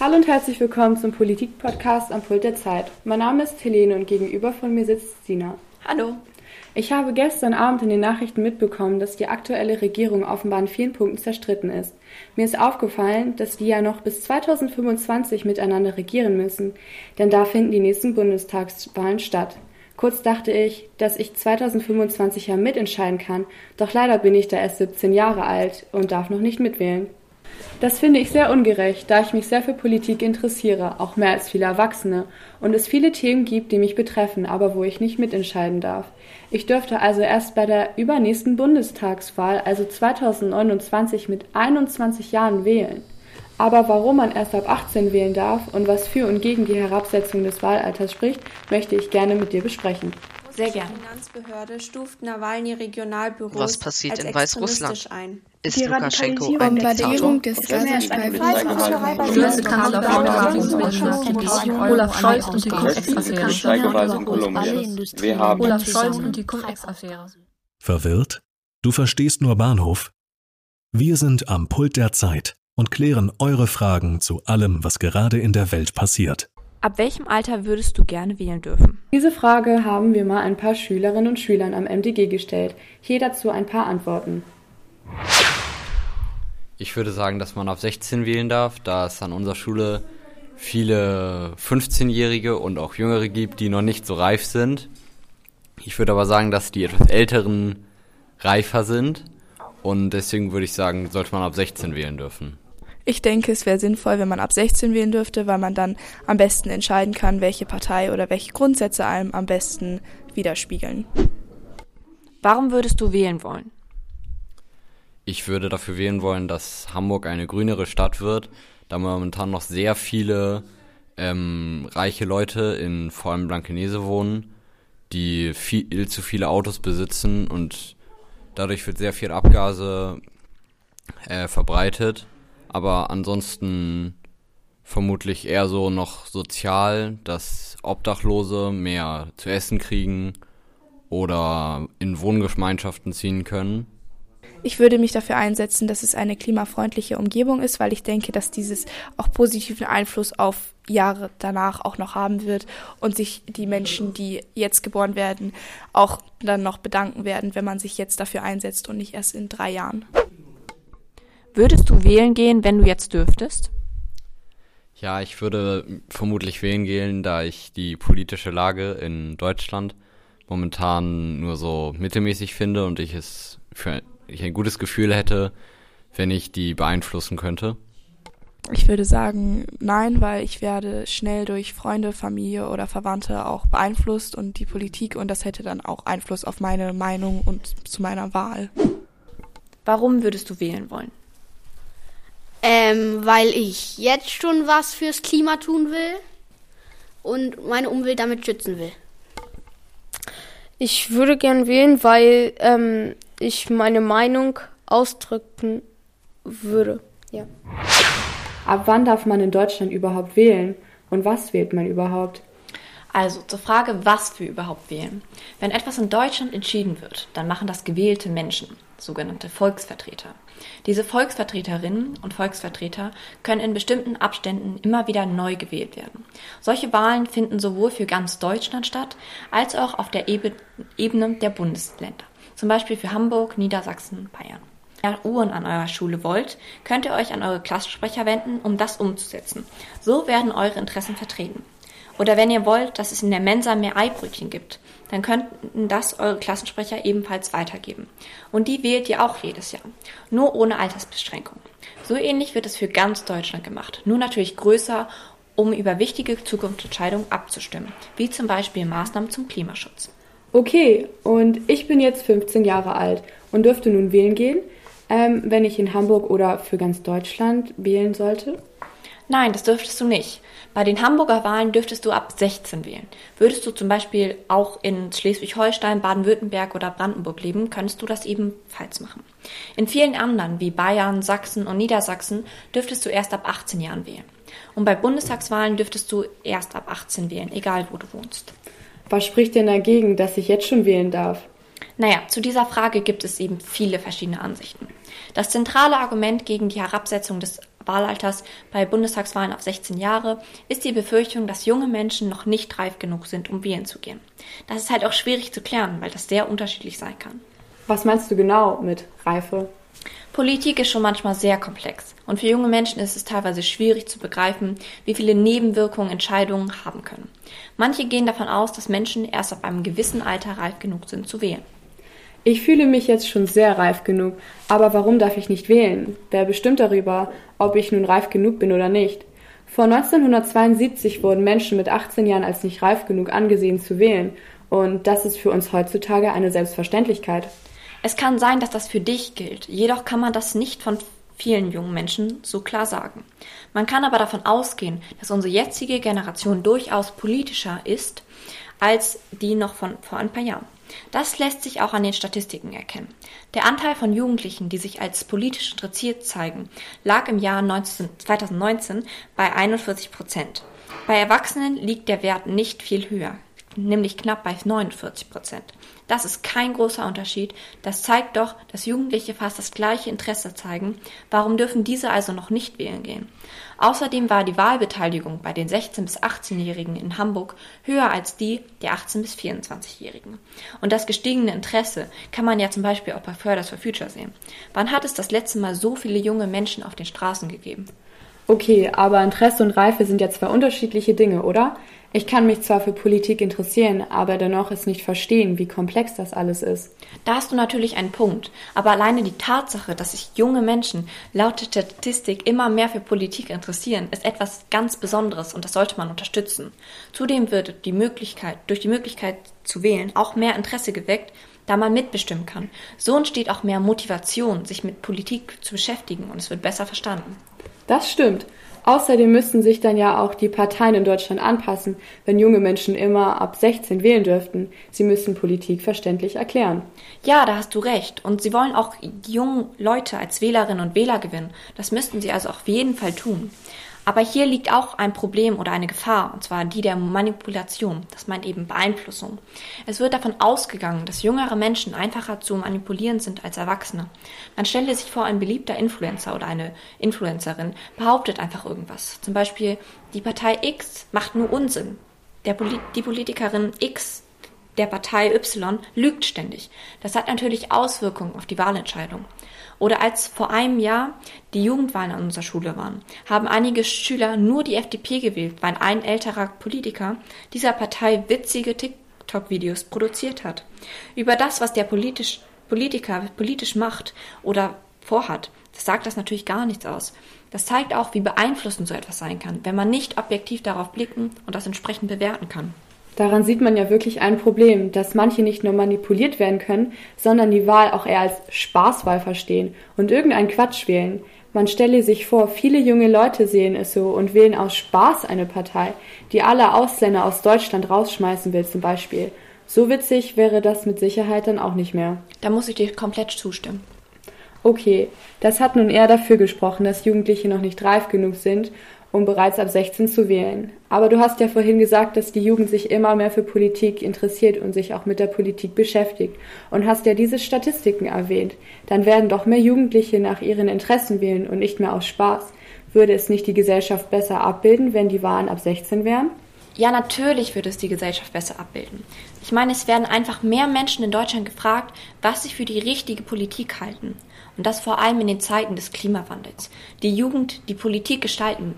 Hallo und herzlich willkommen zum Politik-Podcast am Pult der Zeit. Mein Name ist Helene und gegenüber von mir sitzt Sina. Hallo. Ich habe gestern Abend in den Nachrichten mitbekommen, dass die aktuelle Regierung offenbar in vielen Punkten zerstritten ist. Mir ist aufgefallen, dass die ja noch bis 2025 miteinander regieren müssen, denn da finden die nächsten Bundestagswahlen statt. Kurz dachte ich, dass ich 2025 ja mitentscheiden kann, doch leider bin ich da erst 17 Jahre alt und darf noch nicht mitwählen. Das finde ich sehr ungerecht, da ich mich sehr für Politik interessiere, auch mehr als viele Erwachsene, und es viele Themen gibt, die mich betreffen, aber wo ich nicht mitentscheiden darf. Ich dürfte also erst bei der übernächsten Bundestagswahl, also 2029, mit 21 Jahren wählen. Aber warum man erst ab 18 wählen darf und was für und gegen die Herabsetzung des Wahlalters spricht, möchte ich gerne mit dir besprechen. Sehr gerne. Die Finanzbehörde stuft Nawalny Regionalbüros Was passiert als in Weißrussland? ein. Ist Die Lukaschenko ein Bombardierung Diktator? des. Bundeskanzler Olaf Scholz und die Cum-Ex-Affäre. Olaf Scholz und die Cum-Ex-Affäre. Verwirrt? Du verstehst nur Bahnhof? Wir sind am Pult der Zeit und klären eure Fragen zu allem, was gerade in der Welt passiert. Ab welchem Alter würdest du gerne wählen dürfen? Diese Frage haben wir mal ein paar Schülerinnen und Schülern am MDG gestellt. Hier dazu ein paar Antworten. Ich würde sagen, dass man ab 16 wählen darf, da es an unserer Schule viele 15-Jährige und auch Jüngere gibt, die noch nicht so reif sind. Ich würde aber sagen, dass die etwas Älteren reifer sind und deswegen würde ich sagen, sollte man ab 16 wählen dürfen. Ich denke, es wäre sinnvoll, wenn man ab 16 wählen dürfte, weil man dann am besten entscheiden kann, welche Partei oder welche Grundsätze einem am besten widerspiegeln. Warum würdest du wählen wollen? Ich würde dafür wählen wollen, dass Hamburg eine grünere Stadt wird, da momentan noch sehr viele ähm, reiche Leute in vor allem Blankenese wohnen, die viel zu viele Autos besitzen und dadurch wird sehr viel Abgase äh, verbreitet. Aber ansonsten vermutlich eher so noch sozial, dass Obdachlose mehr zu essen kriegen oder in Wohngemeinschaften ziehen können. Ich würde mich dafür einsetzen, dass es eine klimafreundliche Umgebung ist, weil ich denke, dass dieses auch positiven Einfluss auf Jahre danach auch noch haben wird und sich die Menschen, die jetzt geboren werden, auch dann noch bedanken werden, wenn man sich jetzt dafür einsetzt und nicht erst in drei Jahren. Würdest du wählen gehen, wenn du jetzt dürftest? Ja, ich würde vermutlich wählen gehen, da ich die politische Lage in Deutschland momentan nur so mittelmäßig finde und ich es für ich ein gutes Gefühl hätte, wenn ich die beeinflussen könnte. Ich würde sagen, nein, weil ich werde schnell durch Freunde, Familie oder Verwandte auch beeinflusst und die Politik und das hätte dann auch Einfluss auf meine Meinung und zu meiner Wahl. Warum würdest du wählen wollen? Ähm, weil ich jetzt schon was fürs Klima tun will und meine Umwelt damit schützen will. Ich würde gern wählen, weil ähm, ich meine Meinung ausdrücken würde. Ja. Ab wann darf man in Deutschland überhaupt wählen? Und was wählt man überhaupt? Also zur Frage, was wir überhaupt wählen. Wenn etwas in Deutschland entschieden wird, dann machen das gewählte Menschen, sogenannte Volksvertreter. Diese Volksvertreterinnen und Volksvertreter können in bestimmten Abständen immer wieder neu gewählt werden. Solche Wahlen finden sowohl für ganz Deutschland statt, als auch auf der Ebene der Bundesländer. Zum Beispiel für Hamburg, Niedersachsen, Bayern. Wenn ihr Uhren an eurer Schule wollt, könnt ihr euch an eure Klassensprecher wenden, um das umzusetzen. So werden eure Interessen vertreten. Oder wenn ihr wollt, dass es in der Mensa mehr Eibrötchen gibt, dann könnten das eure Klassensprecher ebenfalls weitergeben. Und die wählt ihr auch jedes Jahr, nur ohne Altersbeschränkung. So ähnlich wird es für ganz Deutschland gemacht, nur natürlich größer, um über wichtige Zukunftsentscheidungen abzustimmen, wie zum Beispiel Maßnahmen zum Klimaschutz. Okay, und ich bin jetzt 15 Jahre alt und dürfte nun wählen gehen, ähm, wenn ich in Hamburg oder für ganz Deutschland wählen sollte? Nein, das dürftest du nicht. Bei den Hamburger Wahlen dürftest du ab 16 wählen. Würdest du zum Beispiel auch in Schleswig-Holstein, Baden-Württemberg oder Brandenburg leben, könntest du das ebenfalls machen. In vielen anderen wie Bayern, Sachsen und Niedersachsen dürftest du erst ab 18 Jahren wählen. Und bei Bundestagswahlen dürftest du erst ab 18 wählen, egal wo du wohnst. Was spricht denn dagegen, dass ich jetzt schon wählen darf? Naja, zu dieser Frage gibt es eben viele verschiedene Ansichten. Das zentrale Argument gegen die Herabsetzung des Wahlalters bei Bundestagswahlen auf 16 Jahre ist die Befürchtung, dass junge Menschen noch nicht reif genug sind, um wählen zu gehen. Das ist halt auch schwierig zu klären, weil das sehr unterschiedlich sein kann. Was meinst du genau mit Reife? Politik ist schon manchmal sehr komplex und für junge Menschen ist es teilweise schwierig zu begreifen, wie viele Nebenwirkungen Entscheidungen haben können. Manche gehen davon aus, dass Menschen erst ab einem gewissen Alter reif genug sind zu wählen. Ich fühle mich jetzt schon sehr reif genug, aber warum darf ich nicht wählen? Wer bestimmt darüber, ob ich nun reif genug bin oder nicht? Vor 1972 wurden Menschen mit 18 Jahren als nicht reif genug angesehen zu wählen, und das ist für uns heutzutage eine Selbstverständlichkeit. Es kann sein, dass das für dich gilt, jedoch kann man das nicht von vielen jungen Menschen so klar sagen. Man kann aber davon ausgehen, dass unsere jetzige Generation durchaus politischer ist als die noch von vor ein paar Jahren. Das lässt sich auch an den Statistiken erkennen. Der Anteil von Jugendlichen, die sich als politisch interessiert zeigen, lag im Jahr 19, 2019 bei 41 Prozent. Bei Erwachsenen liegt der Wert nicht viel höher, nämlich knapp bei 49 Prozent. Das ist kein großer Unterschied. Das zeigt doch, dass Jugendliche fast das gleiche Interesse zeigen. Warum dürfen diese also noch nicht wählen gehen? Außerdem war die Wahlbeteiligung bei den 16- bis 18-Jährigen in Hamburg höher als die der 18- bis 24-Jährigen. Und das gestiegene Interesse kann man ja zum Beispiel auch bei Fridays for Future sehen. Wann hat es das letzte Mal so viele junge Menschen auf den Straßen gegeben? Okay, aber Interesse und Reife sind ja zwei unterschiedliche Dinge, oder? Ich kann mich zwar für Politik interessieren, aber dennoch es nicht verstehen, wie komplex das alles ist. Da hast du natürlich einen Punkt. Aber alleine die Tatsache, dass sich junge Menschen laut Statistik immer mehr für Politik interessieren, ist etwas ganz Besonderes und das sollte man unterstützen. Zudem wird die Möglichkeit, durch die Möglichkeit zu wählen, auch mehr Interesse geweckt, da man mitbestimmen kann. So entsteht auch mehr Motivation, sich mit Politik zu beschäftigen und es wird besser verstanden. Das stimmt. Außerdem müssten sich dann ja auch die Parteien in Deutschland anpassen, wenn junge Menschen immer ab 16 wählen dürften. Sie müssen Politik verständlich erklären. Ja, da hast du recht. Und sie wollen auch die jungen Leute als Wählerinnen und Wähler gewinnen. Das müssten sie also auf jeden Fall tun. Aber hier liegt auch ein Problem oder eine Gefahr, und zwar die der Manipulation. Das meint eben Beeinflussung. Es wird davon ausgegangen, dass jüngere Menschen einfacher zu manipulieren sind als Erwachsene. Man stelle sich vor, ein beliebter Influencer oder eine Influencerin behauptet einfach irgendwas. Zum Beispiel, die Partei X macht nur Unsinn. Poli die Politikerin X der Partei Y lügt ständig. Das hat natürlich Auswirkungen auf die Wahlentscheidung. Oder als vor einem Jahr die Jugendwahlen an unserer Schule waren, haben einige Schüler nur die FDP gewählt, weil ein älterer Politiker dieser Partei witzige TikTok-Videos produziert hat. Über das, was der politisch, Politiker politisch macht oder vorhat, das sagt das natürlich gar nichts aus. Das zeigt auch, wie beeinflussend so etwas sein kann, wenn man nicht objektiv darauf blicken und das entsprechend bewerten kann. Daran sieht man ja wirklich ein Problem, dass manche nicht nur manipuliert werden können, sondern die Wahl auch eher als Spaßwahl verstehen und irgendeinen Quatsch wählen. Man stelle sich vor, viele junge Leute sehen es so und wählen aus Spaß eine Partei, die alle Ausländer aus Deutschland rausschmeißen will zum Beispiel. So witzig wäre das mit Sicherheit dann auch nicht mehr. Da muss ich dir komplett zustimmen. Okay, das hat nun eher dafür gesprochen, dass Jugendliche noch nicht reif genug sind um bereits ab 16 zu wählen. Aber du hast ja vorhin gesagt, dass die Jugend sich immer mehr für Politik interessiert und sich auch mit der Politik beschäftigt und hast ja diese Statistiken erwähnt. Dann werden doch mehr Jugendliche nach ihren Interessen wählen und nicht mehr aus Spaß. Würde es nicht die Gesellschaft besser abbilden, wenn die Wahlen ab 16 wären? Ja, natürlich würde es die Gesellschaft besser abbilden. Ich meine, es werden einfach mehr Menschen in Deutschland gefragt, was sie für die richtige Politik halten. Und das vor allem in den Zeiten des Klimawandels. Die Jugend die Politik gestalten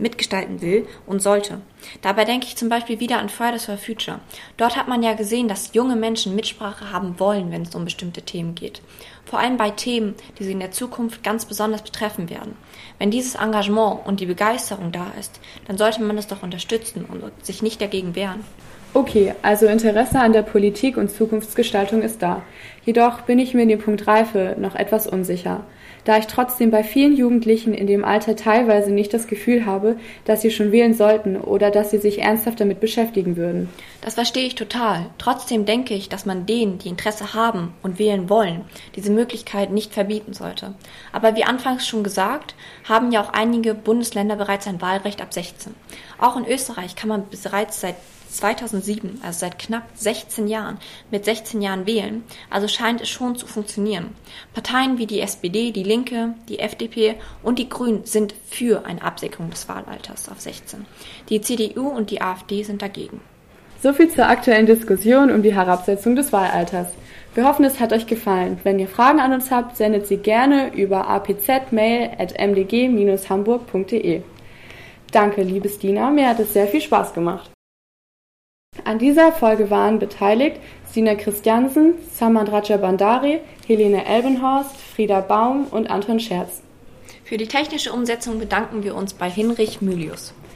mitgestalten will und sollte. Dabei denke ich zum Beispiel wieder an Fridays for Future. Dort hat man ja gesehen, dass junge Menschen Mitsprache haben wollen, wenn es um bestimmte Themen geht. Vor allem bei Themen, die sie in der Zukunft ganz besonders betreffen werden. Wenn dieses Engagement und die Begeisterung da ist, dann sollte man es doch unterstützen und sich nicht dagegen wehren. Okay, also Interesse an der Politik und Zukunftsgestaltung ist da. Jedoch bin ich mir in dem Punkt Reife noch etwas unsicher da ich trotzdem bei vielen Jugendlichen in dem Alter teilweise nicht das Gefühl habe, dass sie schon wählen sollten oder dass sie sich ernsthaft damit beschäftigen würden. Das verstehe ich total. Trotzdem denke ich, dass man denen, die Interesse haben und wählen wollen, diese Möglichkeit nicht verbieten sollte. Aber wie anfangs schon gesagt, haben ja auch einige Bundesländer bereits ein Wahlrecht ab 16. Auch in Österreich kann man bereits seit 2007, also seit knapp 16 Jahren, mit 16 Jahren wählen, also scheint es schon zu funktionieren. Parteien wie die SPD, die Linke, die FDP und die Grünen sind für eine Absenkung des Wahlalters auf 16. Die CDU und die AfD sind dagegen. Soviel zur aktuellen Diskussion um die Herabsetzung des Wahlalters. Wir hoffen, es hat euch gefallen. Wenn ihr Fragen an uns habt, sendet sie gerne über apzmail.mdg-hamburg.de. Danke, liebes Dina, mir hat es sehr viel Spaß gemacht. An dieser Folge waren beteiligt Sina Christiansen, Samad Bandari, Helene Elbenhorst, Frieda Baum und Anton Scherz. Für die technische Umsetzung bedanken wir uns bei Hinrich Mylius.